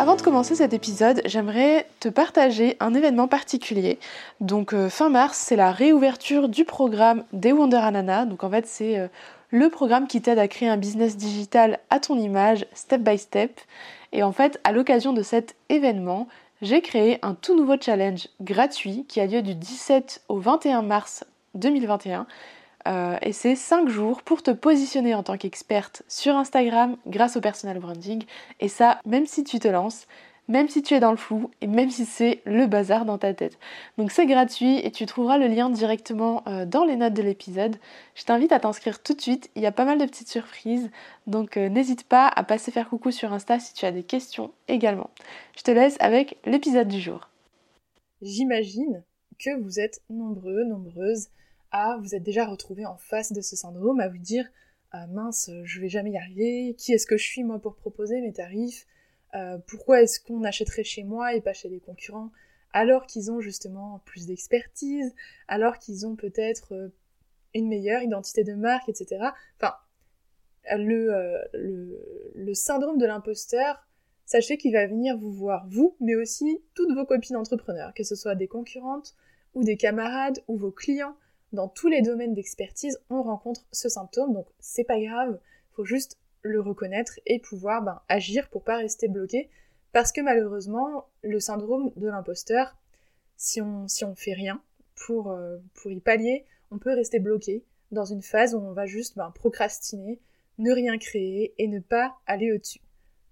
Avant de commencer cet épisode, j'aimerais te partager un événement particulier. Donc euh, fin mars, c'est la réouverture du programme des Wonder Anana. Donc en fait, c'est euh, le programme qui t'aide à créer un business digital à ton image, step by step. Et en fait, à l'occasion de cet événement, j'ai créé un tout nouveau challenge gratuit qui a lieu du 17 au 21 mars 2021 euh, et c'est 5 jours pour te positionner en tant qu'experte sur Instagram grâce au personal branding. Et ça, même si tu te lances, même si tu es dans le flou et même si c'est le bazar dans ta tête. Donc c'est gratuit et tu trouveras le lien directement euh, dans les notes de l'épisode. Je t'invite à t'inscrire tout de suite, il y a pas mal de petites surprises, donc euh, n'hésite pas à passer faire coucou sur Insta si tu as des questions également. Je te laisse avec l'épisode du jour. J'imagine que vous êtes nombreux, nombreuses à vous êtes déjà retrouvé en face de ce syndrome, à vous dire ah, mince, je vais jamais y arriver, qui est-ce que je suis moi pour proposer mes tarifs, euh, pourquoi est-ce qu'on achèterait chez moi et pas chez les concurrents, alors qu'ils ont justement plus d'expertise, alors qu'ils ont peut-être euh, une meilleure identité de marque, etc. Enfin, le, euh, le syndrome de l'imposteur, sachez qu'il va venir vous voir, vous, mais aussi toutes vos copines entrepreneurs, que ce soit des concurrentes ou des camarades ou vos clients dans tous les domaines d'expertise, on rencontre ce symptôme, donc c'est pas grave, faut juste le reconnaître et pouvoir ben, agir pour pas rester bloqué, parce que malheureusement, le syndrome de l'imposteur, si on, si on fait rien pour, euh, pour y pallier, on peut rester bloqué dans une phase où on va juste ben, procrastiner, ne rien créer et ne pas aller au-dessus.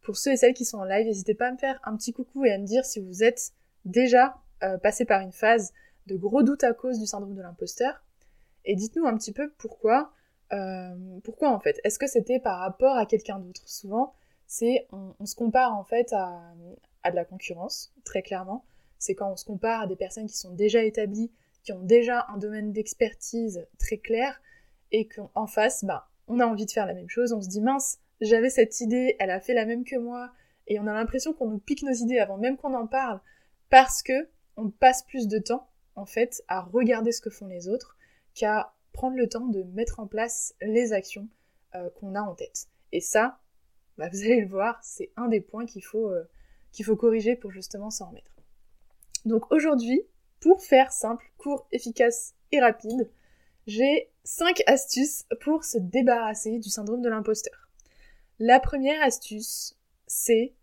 Pour ceux et celles qui sont en live, n'hésitez pas à me faire un petit coucou et à me dire si vous êtes déjà euh, passé par une phase de gros doutes à cause du syndrome de l'imposteur, et dites-nous un petit peu pourquoi. Euh, pourquoi en fait Est-ce que c'était par rapport à quelqu'un d'autre? Souvent, c'est on, se compare en fait à, de la concurrence, très clairement. C'est quand on se compare à des personnes qui sont déjà établies, qui ont déjà un domaine d'expertise très clair, et qu'en face, bah, on a envie de faire la même chose. On se dit mince, j'avais cette idée, elle a fait la même que moi, et on a l'impression qu'on nous pique nos idées avant même qu'on en parle, parce que on passe plus de temps en fait à regarder ce que font les autres qu'à prendre le temps de mettre en place les actions euh, qu'on a en tête. Et ça, bah, vous allez le voir, c'est un des points qu'il faut, euh, qu'il faut corriger pour justement s'en remettre. Donc aujourd'hui, pour faire simple, court, efficace et rapide, j'ai 5 astuces pour se débarrasser du syndrome de l'imposteur. La première astuce, c'est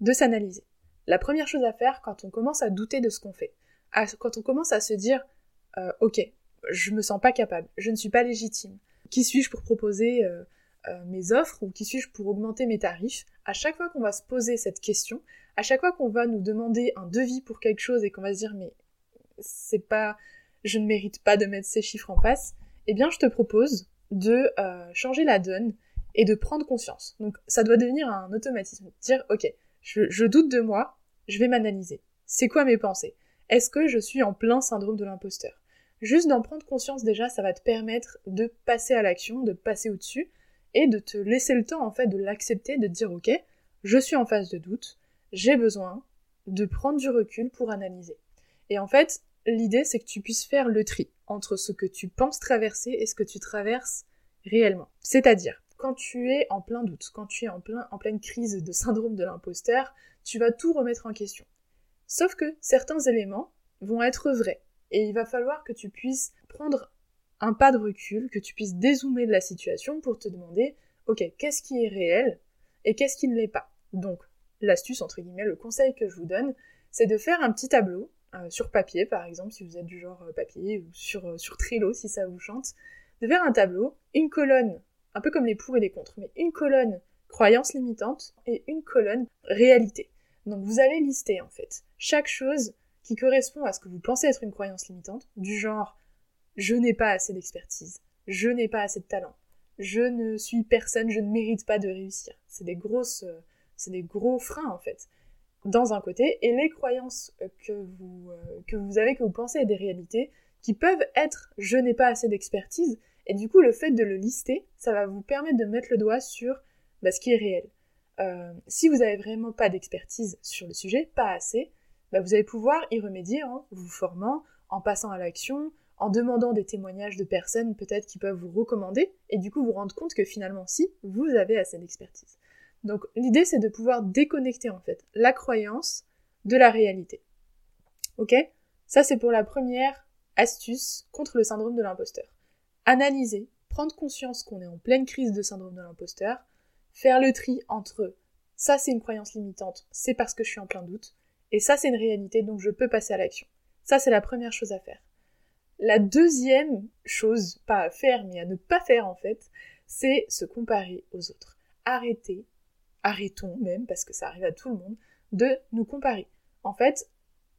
de s'analyser. La première chose à faire quand on commence à douter de ce qu'on fait, quand on commence à se dire, euh, ok, je me sens pas capable, je ne suis pas légitime. Qui suis-je pour proposer euh, euh, mes offres ou qui suis-je pour augmenter mes tarifs? À chaque fois qu'on va se poser cette question, à chaque fois qu'on va nous demander un devis pour quelque chose et qu'on va se dire mais c'est pas, je ne mérite pas de mettre ces chiffres en face, eh bien je te propose de euh, changer la donne et de prendre conscience. Donc ça doit devenir un automatisme. Dire ok, je doute de moi, je vais m'analyser. C'est quoi mes pensées? Est-ce que je suis en plein syndrome de l'imposteur? Juste d'en prendre conscience déjà, ça va te permettre de passer à l'action, de passer au-dessus, et de te laisser le temps en fait de l'accepter, de te dire ok, je suis en phase de doute, j'ai besoin de prendre du recul pour analyser. Et en fait, l'idée c'est que tu puisses faire le tri entre ce que tu penses traverser et ce que tu traverses réellement. C'est-à-dire, quand tu es en plein doute, quand tu es en, en pleine crise de syndrome de l'imposteur, tu vas tout remettre en question. Sauf que certains éléments vont être vrais, et il va falloir que tu puisses prendre un pas de recul, que tu puisses dézoomer de la situation pour te demander, ok, qu'est-ce qui est réel et qu'est-ce qui ne l'est pas. Donc, l'astuce, entre guillemets, le conseil que je vous donne, c'est de faire un petit tableau euh, sur papier par exemple, si vous êtes du genre papier, ou sur, sur Trello si ça vous chante, de faire un tableau, une colonne, un peu comme les pour et les contre, mais une colonne croyance limitante et une colonne réalité. Donc vous allez lister en fait chaque chose qui correspond à ce que vous pensez être une croyance limitante, du genre je n'ai pas assez d'expertise, je n'ai pas assez de talent, je ne suis personne, je ne mérite pas de réussir. C'est des euh, gros freins en fait. Dans un côté, et les croyances euh, que vous, euh, avez, que vous pensez être des réalités, qui peuvent être je n'ai pas assez d'expertise, et du coup le fait de le lister, ça va vous permettre de mettre le doigt sur bah, ce qui est réel. si vous n'avez vraiment pas d'expertise sur le sujet, pas assez, bah, vous allez pouvoir y remédier en vous formant, en passant à l'action, en demandant des témoignages de personnes peut-être qui peuvent vous recommander, et du coup vous rendre compte que finalement si, vous avez assez d'expertise. Donc l'idée c'est de pouvoir déconnecter en fait la croyance de la réalité. Ok? Ça c'est pour la première astuce contre le syndrome de l'imposteur. Analyser, prendre conscience qu'on est en pleine crise de syndrome de l'imposteur, faire le tri entre ça c'est une croyance limitante, c'est parce que je suis en plein doute, et ça c'est une réalité donc je peux passer à l'action. Ça c'est la première chose à faire. La deuxième chose, pas à faire, mais à ne pas faire en fait, c'est se comparer aux autres. Arrêtez, arrêtons même, parce que ça arrive à tout le monde, de nous comparer. En fait,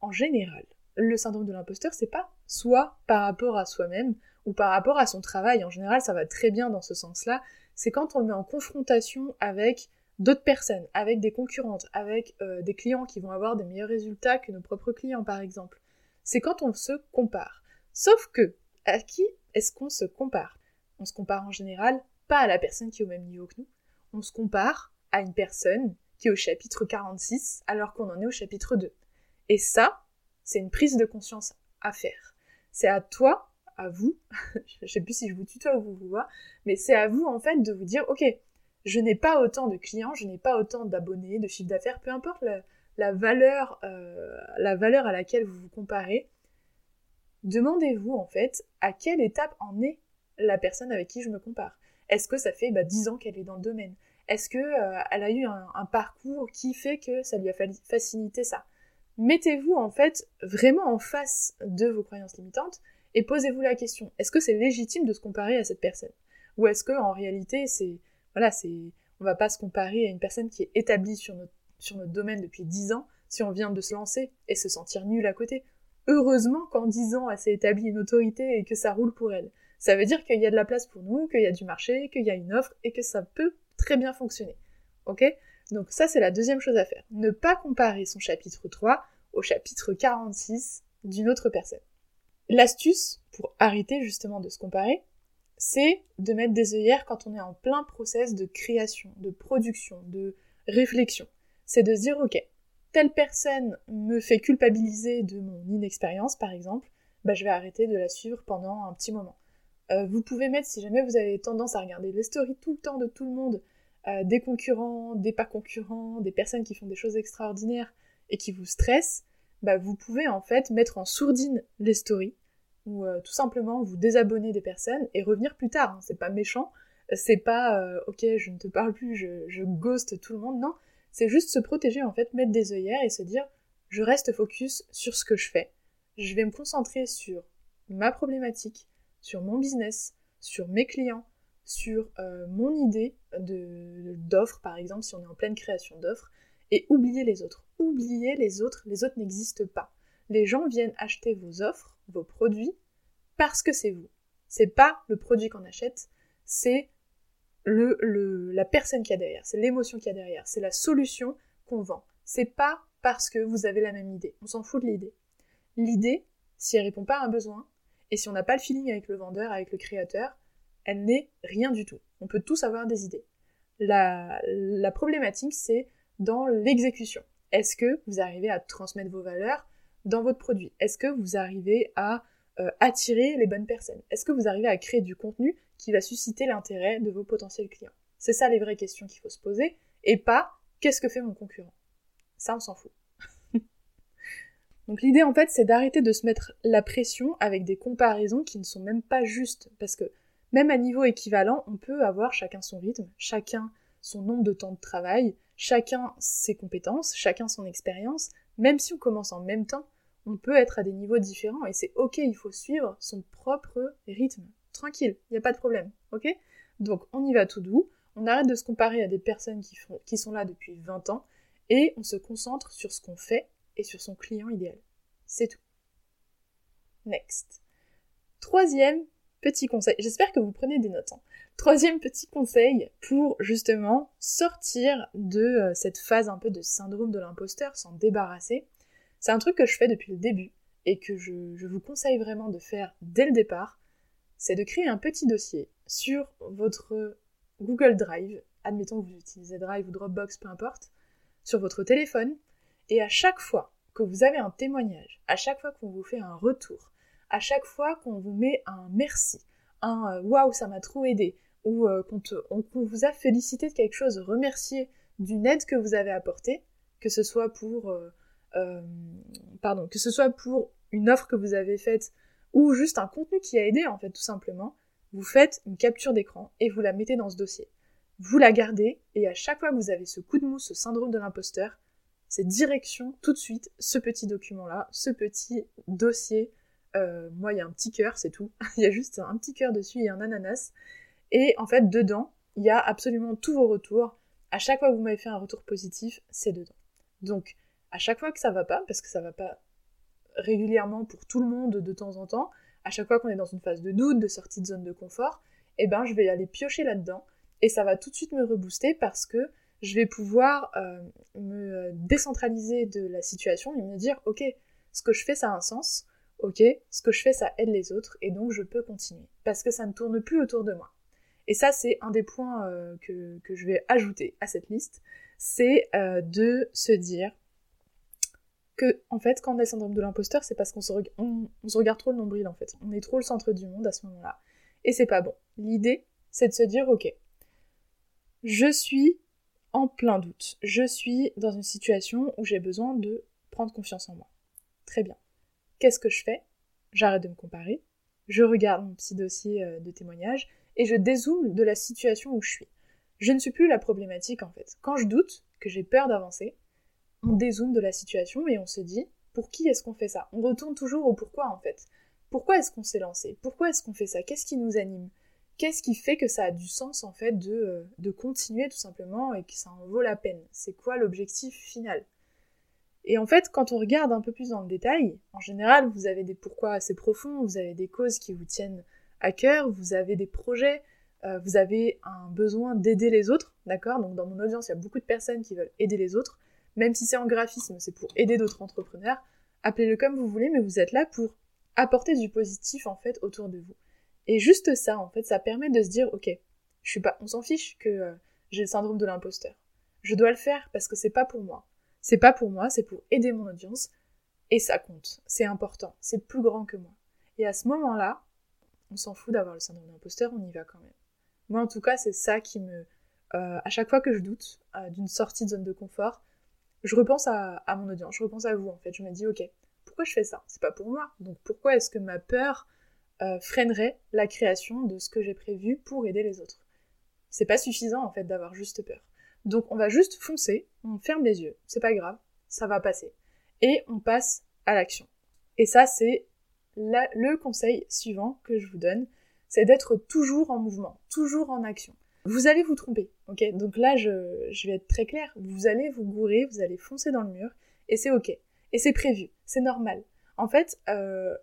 en général, le syndrome de l'imposteur, c'est pas soit par rapport à soi-même ou par rapport à son travail. En général, ça va très bien dans ce sens-là. C'est quand on le met en confrontation avec d'autres personnes, avec des concurrentes, avec euh, des clients qui vont avoir des meilleurs résultats que nos propres clients, par exemple. C'est quand on se compare. Sauf que, à qui est-ce qu'on se compare? On se compare en général pas à la personne qui est au même niveau que nous, on se compare à une personne qui est au chapitre 46 alors qu'on en est au chapitre 2. Et ça, c'est une prise de conscience à faire. C'est à toi, à vous, je sais plus si je vous tutoie ou vous vous vois, mais c'est à vous en fait de vous dire, ok, je n'ai pas autant de clients, je n'ai pas autant d'abonnés, de chiffre d'affaires, peu importe la, valeur, euh, la valeur à laquelle vous vous comparez, demandez-vous en fait à quelle étape en est la personne avec qui je me compare. Est-ce que ça fait bah, 10 ans qu'elle est dans le domaine? Est-ce qu'elle euh, a eu un, parcours qui fait que ça lui a facilité ça? Mettez-vous en fait vraiment en face de vos croyances limitantes et posez-vous la question. Est-ce que c'est légitime de se comparer à cette personne? Ou est-ce que en réalité c'est voilà c'est on va pas se comparer à une personne qui est établie sur notre domaine depuis 10 ans si on vient de se lancer et se sentir nul à côté heureusement qu'en 10 ans, elle s'est établie une autorité et que ça roule pour elle. Ça veut dire qu'il y a de la place pour nous, qu'il y a du marché, qu'il y a une offre et que ça peut très bien fonctionner. Ok? Donc ça, c'est la deuxième chose à faire. Ne pas comparer son chapitre 3 au chapitre 46 d'une autre personne. L'astuce pour arrêter justement de se comparer, c'est de mettre des œillères quand on est en plein process de création, de production, de réflexion. C'est de se dire, ok, telle personne me fait culpabiliser de mon inexpérience, par exemple, bah, je vais arrêter de la suivre pendant un petit moment. Euh, vous pouvez mettre, si jamais vous avez tendance à regarder les stories tout le temps de tout le monde, euh, des concurrents, des pas concurrents, des personnes qui font des choses extraordinaires et qui vous stressent, bah, vous pouvez en fait mettre en sourdine les stories ou euh, tout simplement vous désabonner des personnes et revenir plus tard. Hein. C'est pas méchant, c'est pas ok, je ne te parle plus, je, ghost tout le monde. Non, c'est juste se protéger en fait, mettre des œillères et se dire je reste focus sur ce que je fais. Je vais me concentrer sur ma problématique, sur mon business, sur mes clients, sur euh, mon idée d'offre par exemple si on est en pleine création d'offres et oublier les autres. Oublier les autres, les autres n'existent pas. Les gens viennent acheter vos offres, vos produits parce que c'est vous. C'est pas le produit qu'on achète, c'est le, la personne qui y a derrière, c'est l'émotion qui y a derrière, c'est la solution qu'on vend. C'est pas parce que vous avez la même idée. On s'en fout de l'idée. L'idée, si elle répond pas à un besoin, et si on n'a pas le feeling avec le vendeur, avec le créateur, elle n'est rien du tout. On peut tous avoir des idées. La, la problématique, c'est dans l'exécution. Est-ce que vous arrivez à transmettre vos valeurs dans votre produit. Est-ce que vous arrivez à euh, attirer les bonnes personnes? Est-ce que vous arrivez à créer du contenu qui va susciter l'intérêt de vos potentiels clients? C'est ça les vraies questions qu'il faut se poser, et pas qu'est-ce que fait mon concurrent? Ça, on s'en fout. Donc l'idée en fait, c'est d'arrêter de se mettre la pression avec des comparaisons qui ne sont même pas justes, parce que même à niveau équivalent, on peut avoir chacun son rythme, chacun son nombre de temps de travail, chacun ses compétences, chacun son expérience, même si on commence en même temps, on peut être à des niveaux différents et c'est ok, il faut suivre son propre rythme. Tranquille, il n'y a pas de problème, ok? Donc on y va tout doux, on arrête de se comparer à des personnes qui, sont là depuis 20 ans et on se concentre sur ce qu'on fait et sur son client idéal. C'est tout. Next. Troisième petit conseil, j'espère que vous prenez des notes. Hein. Troisième petit conseil pour justement sortir de euh, cette phase un peu de syndrome de l'imposteur, s'en débarrasser. C'est un truc que je fais depuis le début et que je, vous conseille vraiment de faire dès le départ. C'est de créer un petit dossier sur votre Google Drive, admettons que vous utilisez Drive ou Dropbox, peu importe, sur votre téléphone, et à chaque fois que vous avez un témoignage, à chaque fois qu'on vous fait un retour, à chaque fois qu'on vous met un merci, un euh, waouh, ça m'a trop aidé, ou euh, qu'on vous a félicité de quelque chose, remercié d'une aide que vous avez apportée, que ce soit pour euh, pardon, que ce soit pour une offre que vous avez faite ou juste un contenu qui a aidé en fait tout simplement, vous faites une capture d'écran et vous la mettez dans ce dossier. Vous la gardez et à chaque fois que vous avez ce coup de mou, ce syndrome de l'imposteur, c'est direction tout de suite ce petit document-là, ce petit dossier. moi, il y a un petit cœur, c'est tout. il y a juste un petit cœur dessus et un ananas. Et en fait, dedans, il y a absolument tous vos retours. À chaque fois que vous m'avez fait un retour positif, c'est dedans. Donc, à chaque fois que ça va pas, parce que ça va pas régulièrement pour tout le monde de temps en temps, à chaque fois qu'on est dans une phase de doute, de sortie de zone de confort, eh ben je vais aller piocher là-dedans. Et ça va tout de suite me rebooster parce que je vais pouvoir euh, me décentraliser de la situation et me dire ok, ce que je fais ça a un sens, ok, ce que je fais ça aide les autres et donc je peux continuer. Parce que ça ne tourne plus autour de moi. Et ça, c'est un des points euh, que, je vais ajouter à cette liste, c'est euh, de se dire que, en fait, quand on a le syndrome de l'imposteur, c'est parce qu'on se, regarde trop le nombril, en fait. On est trop le centre du monde à ce moment-là. Et c'est pas bon. L'idée, c'est de se dire, ok, je suis en plein doute. Je suis dans une situation où j'ai besoin de prendre confiance en moi. Très bien. Qu'est-ce que je fais? J'arrête de me comparer. Je regarde mon petit dossier euh, de témoignage et je dézoome de la situation où je suis. Je ne suis plus la problématique en fait. Quand je doute, que j'ai peur d'avancer, on dézoome de la situation et on se dit pour qui est-ce qu'on fait ça? On retourne toujours au pourquoi en fait. Pourquoi est-ce qu'on s'est lancé? Pourquoi est-ce qu'on fait ça? Qu'est-ce qui nous anime? Qu'est-ce qui fait que ça a du sens en fait de, euh, de continuer tout simplement et que ça en vaut la peine? C'est quoi l'objectif final? Et en fait, quand on regarde un peu plus dans le détail, en général, vous avez des pourquoi assez profonds, vous avez des causes qui vous tiennent à cœur, vous avez des projets, euh, vous avez un besoin d'aider les autres, d'accord? Donc dans mon audience, il y a beaucoup de personnes qui veulent aider les autres, même si c'est en graphisme, c'est pour aider d'autres entrepreneurs. Appelez-le comme vous voulez, mais vous êtes là pour apporter du positif en fait autour de vous. Et juste ça, en fait, ça permet de se dire, ok, je suis pas, on s'en fiche que euh, j'ai le syndrome de l'imposteur. Je dois le faire parce que c'est pas pour moi. C'est pas pour moi, c'est pour aider mon audience. Et ça compte. C'est important. C'est plus grand que moi. Et à ce moment-là, on s'en fout d'avoir le syndrome d'imposteur, on y va quand même. Moi, en tout cas, c'est ça qui me. Euh, à chaque fois que je doute euh, d'une sortie de zone de confort, je repense à, mon audience, je repense à vous en fait. Je me dis, ok, pourquoi je fais ça? C'est pas pour moi. Donc pourquoi est-ce que ma peur euh, freinerait la création de ce que j'ai prévu pour aider les autres? C'est pas suffisant en fait d'avoir juste peur. Donc on va juste foncer, on ferme les yeux, c'est pas grave, ça va passer. Et on passe à l'action. Et ça, c'est le conseil suivant que je vous donne, c'est d'être toujours en mouvement, toujours en action. Vous allez vous tromper, ok Donc là, je, vais être très claire. Vous allez vous gourer, vous allez foncer dans le mur, et c'est ok. Et c'est prévu, c'est normal. En fait, euh,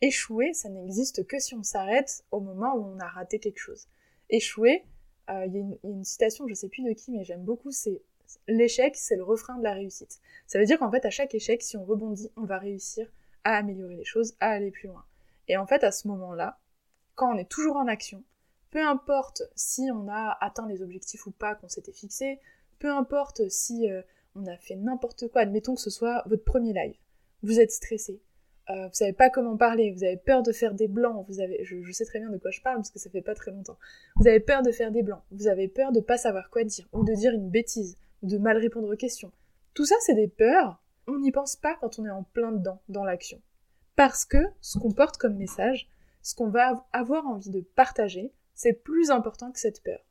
échouer, ça n'existe que si on s'arrête au moment où on a raté quelque chose. Échouer, euh, il y, a une citation, je sais plus de qui, mais j'aime beaucoup, c'est l'échec, c'est le refrain de la réussite. Ça veut dire qu'en fait, à chaque échec, si on rebondit, on va réussir à améliorer les choses, à aller plus loin. Et en fait, à ce moment-là, quand on est toujours en action, peu importe si on a atteint les objectifs ou pas qu'on s'était fixé, peu importe si euh, on a fait n'importe quoi, admettons que ce soit votre premier live, vous êtes stressé, euh, vous savez pas comment parler, vous avez peur de faire des blancs, vous avez, je, sais très bien de quoi je parle parce que ça fait pas très longtemps, vous avez peur de faire des blancs, vous avez peur de pas savoir quoi dire, ou de dire une bêtise, ou de mal répondre aux questions. Tout ça, c'est des peurs on n'y pense pas quand on est en plein dedans, dans l'action. Parce que ce qu'on porte comme message, ce qu'on va avoir envie de partager, c'est plus important que cette peur.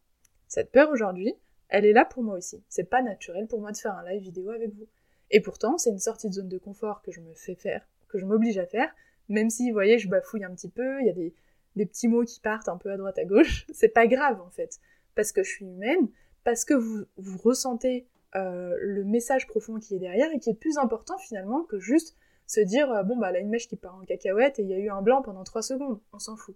Cette peur aujourd'hui, elle est là pour moi aussi. C'est pas naturel pour moi de faire un live vidéo avec vous. Et pourtant, c'est une sortie de zone de confort que je me fais faire que je m'oblige à faire, même si, vous voyez, je bafouille un petit peu, il y a des, petits mots qui partent un peu à droite à gauche, c'est pas grave en fait, parce que je suis humaine, parce que vous, vous ressentez euh, le message profond qui est derrière et qui est plus important finalement que juste se dire euh, bon bah là une mèche qui part en cacahuète et il y a eu un blanc pendant 3 secondes, on s'en fout.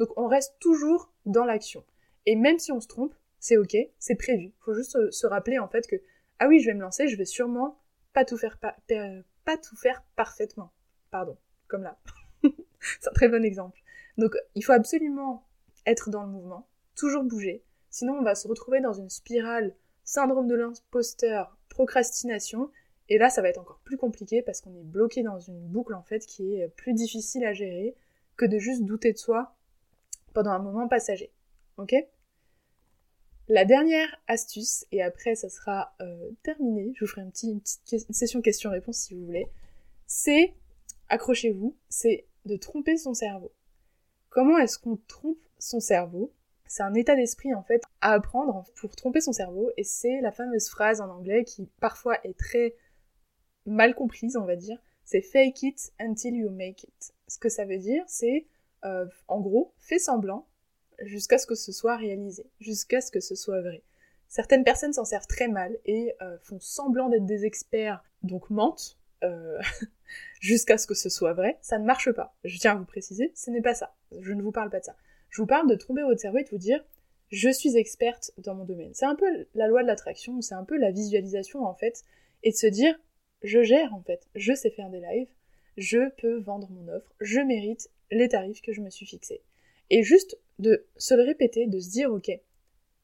Donc on reste toujours dans l'action. Et même si on se trompe, c'est ok, c'est prévu. Faut juste se, rappeler en fait que ah oui je vais me lancer, je vais sûrement pas tout faire pas tout faire parfaitement. Pardon, comme là. c'est un très bon exemple. Donc il faut absolument être dans le mouvement, toujours bouger, sinon on va se retrouver dans une spirale syndrome de l'imposteur, procrastination, et là ça va être encore plus compliqué parce qu'on est bloqué dans une boucle en fait qui est plus difficile à gérer que de juste douter de soi pendant un moment passager. Ok? La dernière astuce, et après ça sera euh, terminé, je vous ferai une petite session question-réponse si vous voulez, c'est, accrochez-vous, c'est de tromper son cerveau. Comment est-ce qu'on trompe son cerveau? C'est un état d'esprit en fait à apprendre pour tromper son cerveau et c'est la fameuse phrase en anglais qui parfois est très mal comprise, on va dire. C'est fake it until you make it. Ce que ça veut dire, c'est euh, en gros, fais semblant jusqu'à ce que ce soit réalisé, jusqu'à ce que ce soit vrai. Certaines personnes s'en servent très mal et euh, font semblant d'être des experts, donc mentent, euh, jusqu'à ce que ce soit vrai, ça ne marche pas. Je tiens à vous préciser, ce n'est pas ça. Je ne vous parle pas de ça. Je vous parle de tromper votre cerveau et de vous dire je suis experte dans mon domaine. C'est un peu la loi de l'attraction, c'est un peu la visualisation en fait, et de se dire je gère en fait, je sais faire des lives, je peux vendre mon offre, je mérite les tarifs que je me suis fixés. Et juste de se le répéter, de se dire ok,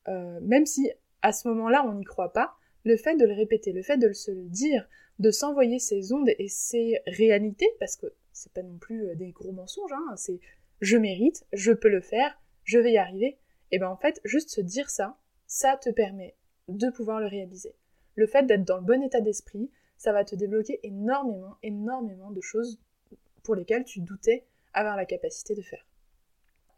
euh, même si à ce moment-là on n'y croit pas, le fait de le répéter, le fait de se le dire, de s'envoyer ces ondes et ces réalités, parce que c'est pas non plus euh, des gros mensonges, hein, c'est je mérite, je peux le faire, je vais y arriver. Et ben en fait, juste se dire ça, ça te permet de pouvoir le réaliser. Le fait d'être dans le bon état d'esprit, ça va te débloquer énormément, énormément de choses pour lesquelles tu doutais avoir la capacité de faire.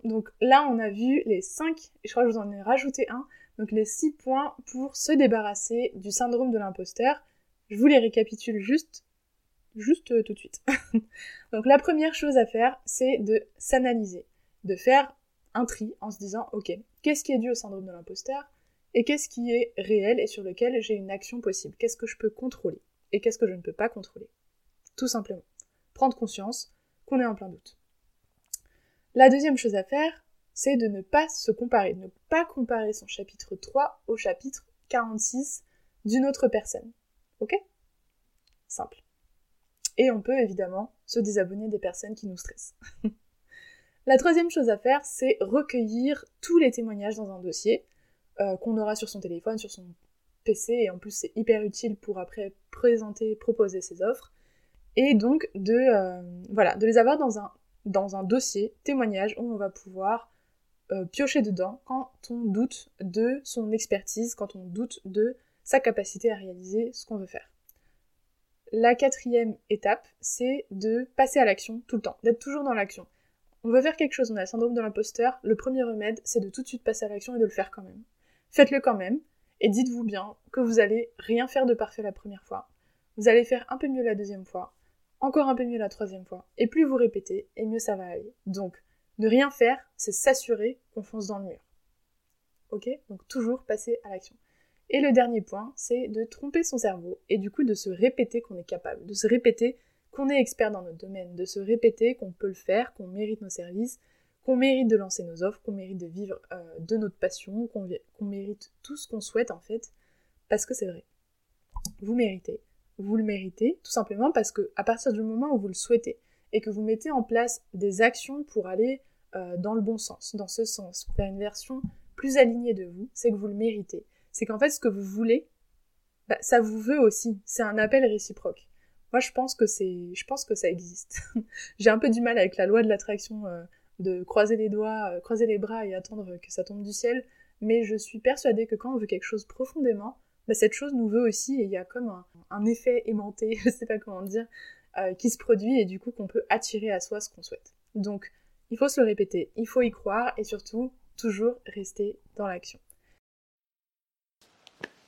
Donc là, on a vu les 5, je crois que je vous en ai rajouté un, donc les 6 points pour se débarrasser du syndrome de l'imposteur. Je vous les récapitule juste, juste euh, tout de suite. Donc la première chose à faire, c'est de s'analyser, de faire un tri en se disant, ok, qu'est-ce qui est dû au syndrome de l'imposteur et qu'est-ce qui est réel et sur lequel j'ai une action possible, qu'est-ce que je peux contrôler et qu'est-ce que je ne peux pas contrôler? Tout simplement. Prendre conscience qu'on est en plein doute. La deuxième chose à faire, c'est de ne pas se comparer, de ne pas comparer son chapitre 3 au chapitre 46 d'une autre personne. Ok? Simple. Et on peut évidemment se désabonner des personnes qui nous stressent. La troisième chose à faire, c'est recueillir tous les témoignages dans un dossier euh, qu'on aura sur son téléphone, sur son PC, et en plus c'est hyper utile pour après présenter, proposer ses offres. Et donc de, euh, voilà, de les avoir dans un, dans un dossier témoignage où on va pouvoir euh, piocher dedans quand on doute de son expertise, quand on doute de sa capacité à réaliser ce qu'on veut faire. La quatrième étape, c'est de passer à l'action tout le temps, d'être toujours dans l'action. On veut faire quelque chose, on a le syndrome de l'imposteur, le premier remède, c'est de tout de suite passer à l'action et de le faire quand même. Faites-le quand même, et dites-vous bien que vous allez rien faire de parfait la première fois. Vous allez faire un peu mieux la deuxième fois, encore un peu mieux la troisième fois, et plus vous répétez, et mieux ça va aller. Donc, ne rien faire, c'est s'assurer qu'on fonce dans le mur. Ok? Donc toujours passer à l'action. Et le dernier point, c'est de tromper son cerveau et du coup de se répéter qu'on est capable, de se répéter qu'on est expert dans notre domaine, de se répéter qu'on peut le faire, qu'on mérite nos services, qu'on mérite de lancer nos offres, qu'on mérite de vivre euh, de notre passion, qu'on mérite tout ce qu'on souhaite en fait, parce que c'est vrai. Vous méritez. Vous le méritez tout simplement parce que à partir du moment où vous le souhaitez et que vous mettez en place des actions pour aller euh, dans le bon sens, dans ce sens, faire une version plus alignée de vous, c'est que vous le méritez. C'est qu'en fait, ce que vous voulez, bah, ça vous veut aussi. C'est un appel réciproque. Moi, je pense que c'est, je pense que ça existe. J'ai un peu du mal avec la loi de l'attraction, euh, de croiser les doigts, euh, croiser les bras et attendre que ça tombe du ciel. Mais je suis persuadée que quand on veut quelque chose profondément, bah, cette chose nous veut aussi et il y a comme un, effet aimanté, je sais pas comment dire, qui se produit et du coup qu'on peut attirer à soi ce qu'on souhaite. Donc, il faut se le répéter, il faut y croire et surtout toujours rester dans l'action.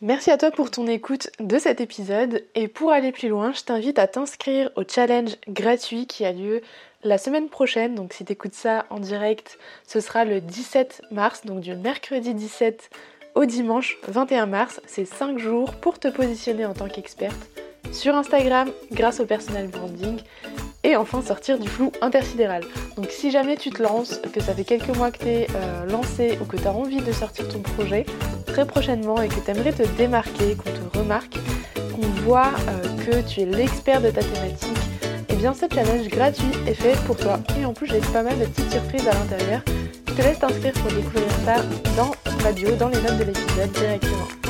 Merci à toi pour ton écoute de cet épisode et pour aller plus loin, je t'invite à t'inscrire au challenge gratuit qui a lieu la semaine prochaine. Donc si tu écoutes ça en direct, ce sera le 17 mars, donc du mercredi 17 au dimanche 21 mars. C'est 5 jours pour te positionner en tant qu'experte sur Instagram grâce au personal branding et enfin sortir du flou intersidéral. Donc si jamais tu te lances, que ça fait quelques mois que tu es euh, lancé ou que tu as envie de sortir ton projet très prochainement et que tu aimerais te démarquer, qu'on te remarque, qu'on voit euh, que tu es l'expert de ta thématique, et eh bien ce challenge gratuit est fait pour toi. Et en plus j'ai pas mal de petites surprises à l'intérieur. Je te laisse t'inscrire pour découvrir ça dans ma bio, dans les notes de l'épisode directement.